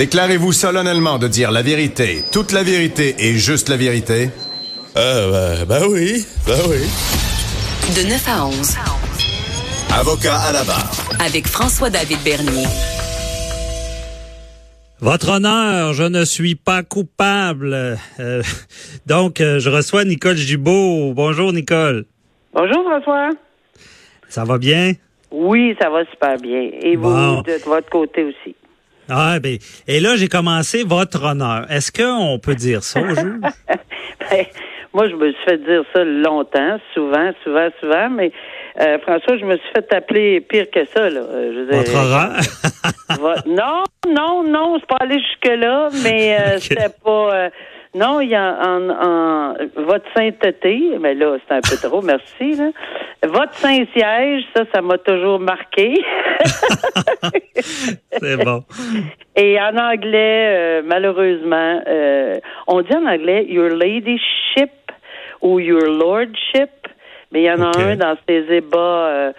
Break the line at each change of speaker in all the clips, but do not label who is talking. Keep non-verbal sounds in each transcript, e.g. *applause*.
Déclarez-vous solennellement de dire la vérité, toute la vérité et juste la vérité?
Euh, ben, ben oui, ben oui.
De 9 à 11.
Avocat à la barre.
Avec François-David Bernier.
Votre honneur, je ne suis pas coupable. Euh, donc, euh, je reçois Nicole Gibault. Bonjour, Nicole.
Bonjour François.
Ça va bien?
Oui, ça va super bien. Et vous,
Bon.
de votre côté aussi?
Ah, ben, et là, j'ai commencé votre honneur. Est-ce qu'on peut dire ça au juge? *laughs*
Ben, moi, je me suis fait dire ça longtemps, souvent, souvent, souvent, mais euh, François, je me suis fait appeler pire que ça. Là. Euh, je
Votre honneur? *laughs*
Non, non, non, c'est pas allé jusque-là, mais euh, *laughs* c'était pas. euh, non, il y a en, en votre sainteté, mais là, c'est un peu trop, merci. Là. Votre Saint-Siège, ça, ça m'a toujours marqué. *laughs*
C'est bon.
Et en anglais, euh, malheureusement, euh, on dit en anglais Your Ladyship ou Your Lordship, mais il y en a un dans ces ébats euh,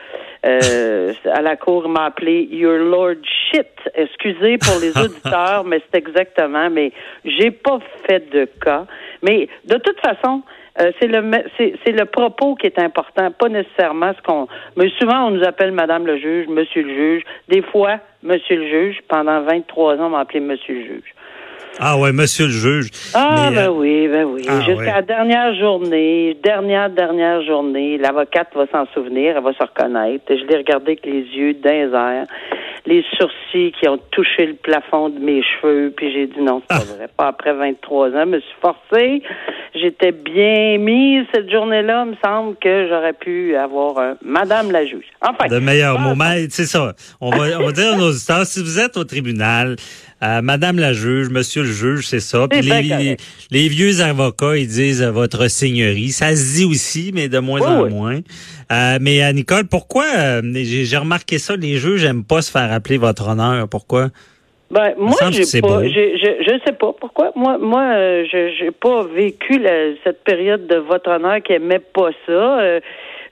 euh, à la cour m'a appelé Your Lordship. Excusez pour les *laughs* auditeurs, mais c'est exactement. Mais j'ai pas fait de cas. Mais de toute façon. euh, c'est le c'est le propos qui est important, pas nécessairement ce qu'on. Mais souvent on nous appelle Madame le juge, Monsieur le juge. Des fois, Monsieur le juge. Pendant 23 ans, on m'a appelé Monsieur le juge.
Ah ouais, monsieur le juge.
Ah,
Mais,
ben
euh,
oui, ben oui.
ah,
Jusqu'à
ouais.
la dernière journée, dernière, dernière journée, l'avocate va s'en souvenir, elle va se reconnaître. Je l'ai regardé avec les yeux les airs, les sourcils qui ont touché le plafond de mes cheveux, puis j'ai dit non, c'est
Ah.
pas vrai. Pas après 23 ans, je me suis forcée. J'étais bien mise cette journée-là. Il me semble que j'aurais pu avoir un Madame la juge. Enfin.
de meilleurs
bon,
mots. Mais c'est ça. On va, on va dire à nos auditeurs, si vous êtes au tribunal, euh, Madame la juge, Monsieur le juge, c'est ça. Puis les, les vieux avocats, ils disent euh, votre seigneurie. Ça se dit aussi, mais de moins
Oui,
en
oui.
moins. Euh, mais euh, Nicole, pourquoi euh, j'ai j'ai remarqué ça, les juges n'aiment pas se faire appeler votre honneur. Pourquoi?
Ben, moi, j'ai pas, je, je sais pas pourquoi. Moi, moi, euh, je j'ai pas vécu la- cette période de votre honneur qui aimait pas ça. Euh,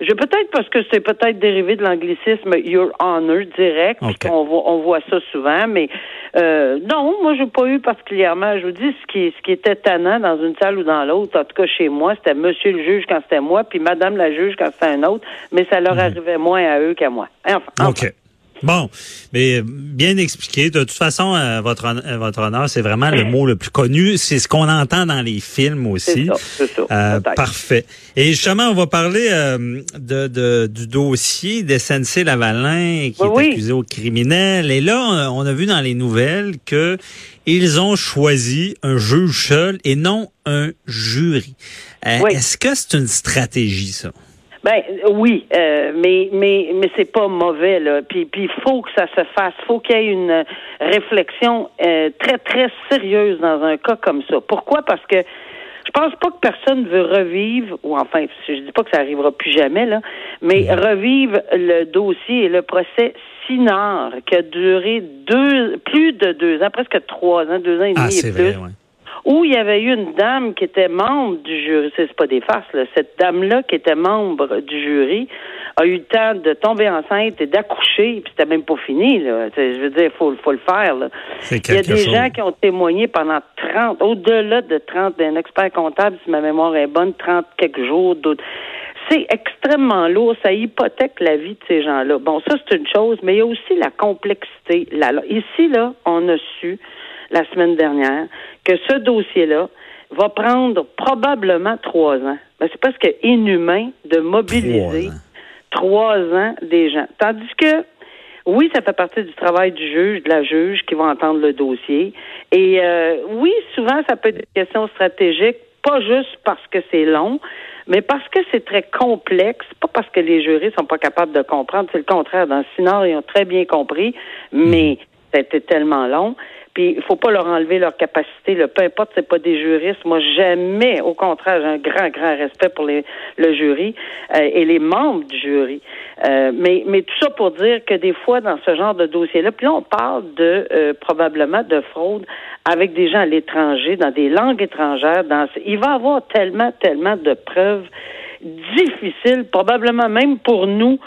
je peut-être parce que c'est peut-être dérivé de l'anglicisme Your Honor direct,
Ok.
on voit on voit ça souvent, mais euh, non, moi j'ai pas eu particulièrement. Je vous dis ce qui ce qui était tannant dans une salle ou dans l'autre. En tout cas chez moi, c'était Monsieur le juge quand c'était moi, puis Madame la juge quand c'était un autre, mais ça leur arrivait moins à eux qu'à moi. Enfin, enfin.
OK. Bon, mais euh, bien expliqué. De toute façon, euh, votre, euh, votre honneur, c'est vraiment le mot le plus connu. C'est ce qu'on entend dans les films aussi.
ça, ça.
Euh, parfait. Et justement, on va parler euh, de, de- du dossier d'SNC Lavalin qui
Oui,
est
oui.
accusé au criminel. Et là, on a vu dans les nouvelles que ils ont choisi un juge seul et non un jury. Euh,
Oui.
Est-ce que c'est une stratégie, ça?
Ben oui, euh, mais mais mais c'est pas mauvais là. Puis puis il faut que ça se fasse. Faut qu'il y ait une réflexion euh, très très sérieuse dans un cas comme ça. Pourquoi? Parce que je pense pas que personne veut revivre, ou enfin, je dis pas que ça arrivera plus jamais là, mais revivre le dossier et le procès Sinard qui a duré deux, plus de deux ans, presque trois ans, deux ans et demi
Ah,
et
c'est
plus
vrai, ouais.
Où il y avait eu une dame qui était membre du jury, c'est pas des farces, là. cette dame-là qui était membre du jury a eu le temps de tomber enceinte et d'accoucher, puis c'était même pas fini, là. Je veux dire, il faut, faut le faire, là. Il y a des
chose.
gens qui ont témoigné pendant 30, au-delà de 30, un expert comptable, si ma mémoire est bonne, 30 quelques jours, d'autres. C'est extrêmement lourd, ça hypothèque la vie de ces gens-là. Bon, ça, c'est une chose, mais il y a aussi la complexité. La- la- Ici, là, on a su, la semaine dernière, que ce dossier-là va prendre probablement trois ans. Ben, c'est presque inhumain de mobiliser
Trois ans.
trois ans des gens. Tandis que, oui, ça fait partie du travail du juge, de la juge qui va entendre le dossier. Et euh, oui, souvent, ça peut être des questions stratégiques, pas juste parce que c'est long, mais parce que c'est très complexe, pas parce que les jurés sont pas capables de comprendre, c'est le contraire. Dans le Sinard, ils ont très bien compris, mais Ça a été tellement long. Puis il faut pas leur enlever leur capacité. Là. Peu importe, c'est pas des juristes. Moi, jamais, au contraire, j'ai un grand, grand respect pour les, le jury euh, et les membres du jury. Euh, mais, mais tout ça pour dire que des fois, dans ce genre de dossier-là, puis là, on parle de euh, probablement de fraude avec des gens à l'étranger, dans des langues étrangères. Dans, il va y avoir tellement, tellement de preuves difficiles, probablement même pour nous,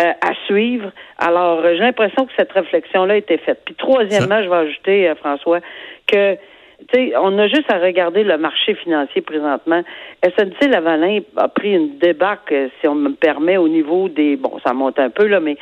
euh, à suivre. Alors, euh, j'ai l'impression que cette réflexion-là a été faite. Puis troisièmement, je vais ajouter, euh, François, que tu sais, on a juste à regarder le marché financier présentement. SNC Lavalin a pris une débarque, si on me permet, au niveau des bon, ça monte un peu là, mais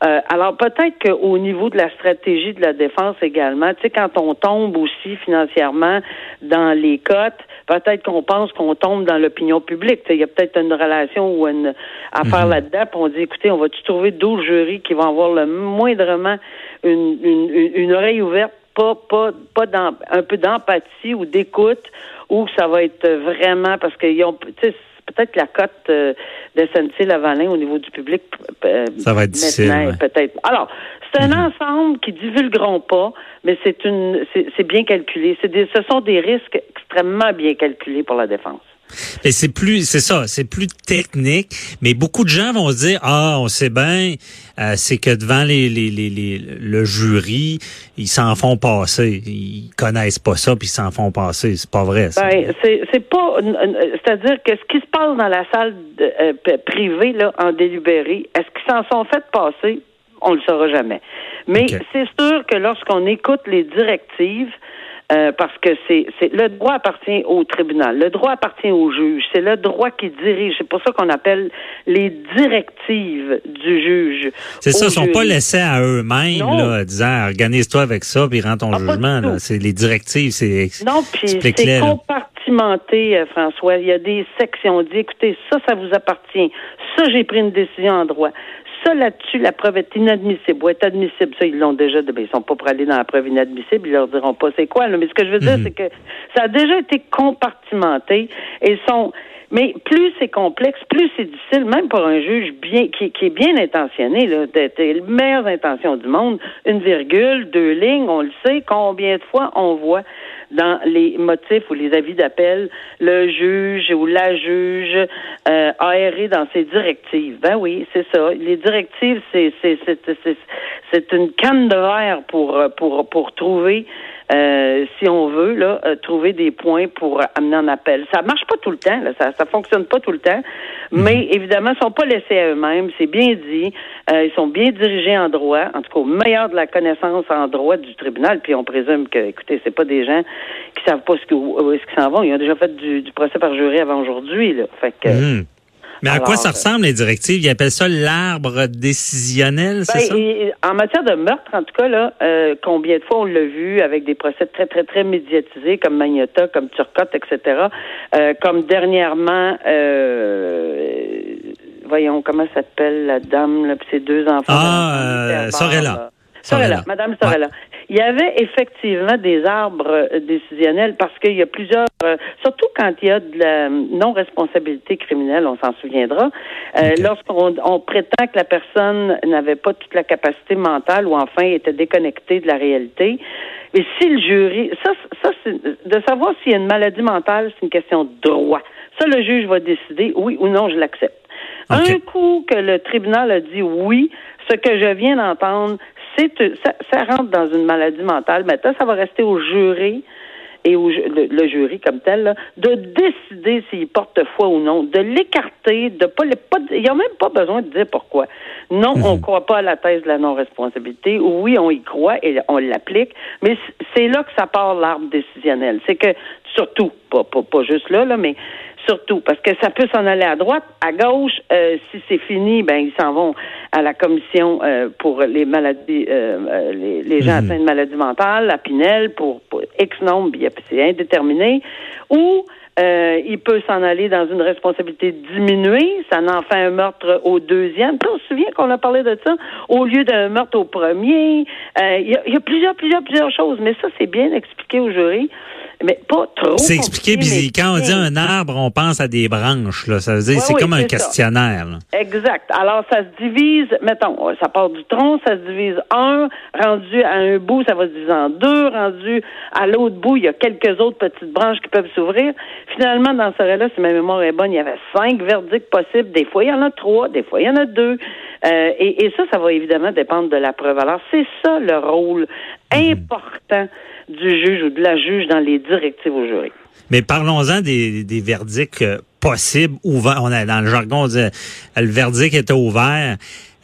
alors peut-être qu'au niveau de la stratégie de la défense également, tu sais, quand on tombe aussi financièrement dans les cotes, peut-être qu'on pense qu'on tombe dans l'opinion publique. Il y a peut-être une relation ou une affaire
Mhm.
là-dedans, puis on dit, écoutez, on va-tu trouver 12 jurys qui vont avoir le moindrement une, une, une- une oreille ouverte, pas, pas, pas un peu d'empathie ou d'écoute, ou ça va être vraiment parce qu'ils ont, tu sais, peut-être que la cote euh, de SNC Lavalin au niveau du public. euh,
Ça va être difficile, ouais.
Peut-être. Alors, c'est un
Mhm.
ensemble qui divulgueront pas, mais c'est une, c'est c'est bien calculé. C'est des, ce sont des risques extrêmement bien calculés pour la défense.
C'est plus, c'est ça, c'est plus technique, mais beaucoup de gens vont se dire, ah, on sait bien, euh, c'est que devant les, les, les, les- le jury, ils s'en font passer, ils connaissent pas ça, puis ils s'en font passer. C'est pas vrai. Ça.
Ben, c'est pas, c'est-à-dire que ce qui se passe dans la salle de- euh, privée là en délibéré, est-ce qu'ils s'en sont fait passer? On le saura jamais. Mais c'est sûr que lorsqu'on écoute les directives. Euh, parce que c'est le droit appartient au tribunal, le droit appartient au juge, c'est le droit qui dirige. C'est pour ça qu'on appelle les directives du juge.
C'est ça, ils sont pas laissés à eux-mêmes, disant, organise-toi avec ça, puis rends ton
Ah,
jugement. C'est les directives, c'est
Non, puis c'est compartimenté, euh, François. Il y a des sections. On dit, écoutez, ça, ça vous appartient. Ça, j'ai pris une décision en droit. Ça, là-dessus, la preuve est inadmissible. Ou est admissible. Ça, ils l'ont déjà. ben, ils sont pas pour aller dans la preuve inadmissible. Ils leur diront pas c'est quoi. là. Mais ce que je veux dire,
Mhm.
c'est que ça a déjà été compartimenté et sont. Mais plus c'est complexe, plus c'est difficile, même pour un juge bien qui, qui est bien intentionné, là, d'être les meilleures intentions du monde, une virgule, deux lignes, on le sait, combien de fois on voit dans les motifs ou les avis d'appel, le juge ou la juge euh, aéré dans ses directives. Ben oui, c'est ça. Les directives, c'est c'est une canne de verre pour pour pour trouver si on veut là euh, trouver des points pour amener en appel. Ça marche pas tout le temps, là, ça ça fonctionne pas tout le temps, mais évidemment ils sont pas laissés à eux-mêmes. C'est bien dit. Euh, ils sont bien dirigés en droit, en tout cas au meilleur de la connaissance en droit du tribunal. Puis on présume que, écoutez, c'est pas des gens qui savent pas ce que, où est-ce qu'ils s'en vont. Ils ont déjà fait du, du procès par jury avant aujourd'hui. Là. Fait que,
Mhm. Mais à
Alors,
quoi ça
euh,
ressemble, les directives? Ils appellent ça l'arbre décisionnel, c'est
Ben,
ça?
et- en matière de meurtre, en tout cas, là, euh, combien de fois on l'a vu avec des procès très, très, très médiatisés comme Magnota, comme Turcotte, etc. Euh, comme dernièrement, euh, voyons, comment s'appelle la dame, là, puis ses deux enfants?
Ah. Sorella. Sorella,
Madame Sorella. Il y avait effectivement des arbres euh, décisionnels parce qu'il y a plusieurs, euh, surtout quand il y a de la non-responsabilité criminelle, on s'en souviendra, euh,
Ok.
lorsqu'on on prétend que la personne n'avait pas toute la capacité mentale ou enfin était déconnectée de la réalité. Mais si le jury, ça, ça c'est de savoir s'il y a une maladie mentale, c'est une question de droit. Ça, le juge va décider, oui ou non, je l'accepte. Un coup que le tribunal a dit oui, ce que je viens d'entendre, ça, ça rentre dans une maladie mentale. Maintenant, ça va rester au jury et au le, le jury comme tel là, de décider s'il porte foi ou non, de l'écarter, de pas, le- pas il n'y a même pas besoin de dire pourquoi. Non, on ne croit pas à la thèse de la non-responsabilité. Oui, on y croit et on l'applique, mais c'est là que ça part l'arbre décisionnel. C'est que surtout, pas, pas, pas juste là, là, mais surtout parce que ça peut s'en aller à droite, à gauche. euh, si c'est fini, ben ils s'en vont à la commission euh, pour les maladies, euh, euh, les, les gens
Mhm.
atteints de maladies mentales, à Pinel pour, pour X nombre, c'est indéterminé. Ou euh, il peut s'en aller dans une responsabilité diminuée, ça en fait un meurtre au deuxième. On se souvient qu'on a parlé de ça au lieu d'un meurtre au premier. Euh, Il y, y a plusieurs, plusieurs, plusieurs choses, mais ça c'est bien expliqué au jury. Mais pas trop.
C'est expliqué, puis quand on dit un arbre, on pense à des branches. Là. Ça veut dire,
Oui,
c'est
oui,
comme un
ça.
questionnaire. là.
Exact. Alors, ça se divise, mettons, ça part du tronc, ça se divise un, rendu à un bout, ça va se diviser en deux, rendu à l'autre bout, il y a quelques autres petites branches qui peuvent s'ouvrir. Finalement, dans ce cas-là, si ma mémoire est bonne, il y avait cinq verdicts possibles. Des fois, il y en a trois, des fois, il y en a deux. Euh, et, et ça, ça va évidemment dépendre de la preuve. Alors, c'est ça le rôle important du juge ou de la juge dans les directives au jury.
Mais parlons-en des, des verdicts euh, possibles, ouverts. On a, dans le jargon, on dit euh, le verdict était ouvert.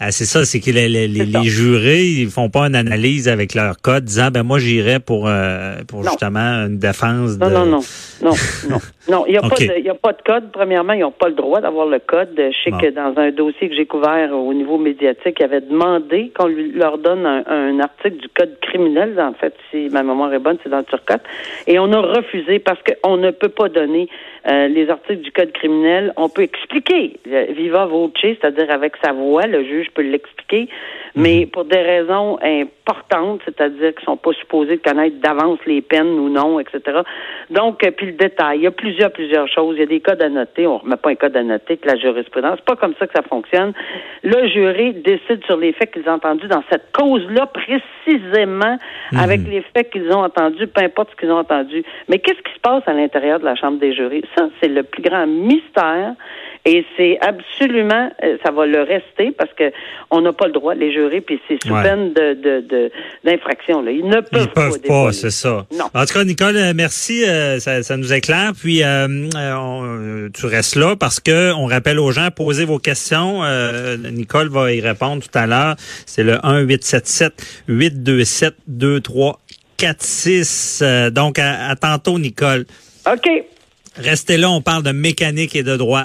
Euh, c'est ça, c'est que les, jurés, ils font pas une analyse avec leur code disant ben moi j'irais pour euh, pour
Non.
justement une défense de
Non, non, non, non, non, non. Il n'y a, *laughs* a pas de code. Premièrement, ils n'ont pas le droit d'avoir le code. Je sais
Bon.
que dans un dossier que j'ai couvert au niveau médiatique, ils avaient demandé qu'on leur donne un, un article du code criminel. En fait, si ma mémoire est bonne, c'est dans le Turcotte. Et on a refusé parce qu'on ne peut pas donner euh, les articles du code criminel. On peut expliquer euh, viva voce, c'est-à-dire avec sa voix, le juge peut l'expliquer, mais pour des raisons importantes, c'est-à-dire qu'ils sont pas supposés connaître d'avance les peines ou non, etc. Donc, euh, puis le détail, il y a plusieurs, plusieurs choses. Il y a des codes à noter. On remet pas un code à noter que la jurisprudence. C'est pas comme ça que ça fonctionne. Le jury décide sur les faits qu'ils ont entendus dans cette cause-là précisément avec les faits qu'ils ont entendus, peu importe ce qu'ils ont entendu. Mais qu'est-ce qui se passe à l'intérieur de la Chambre des jurys? Ça, c'est le plus grand mystère. Et c'est absolument, euh, ça va le rester parce que on n'a pas le droit, les jurys, puis c'est sous
Ouais.
peine de, de, de- d'infraction. là. Ils ne peuvent
Ils peuvent pas, c'est ça.
Non.
En tout cas, Nicole, euh, merci, euh, ça, ça nous éclaire. Puis euh, euh, on- tu restes là parce que on rappelle aux gens posez vos questions. Euh, Nicole va y répondre tout à l'heure. C'est le 1 877 827 2346. Euh, donc à, à tantôt, Nicole.
OK.
Restez là, on parle de mécanique et de droit.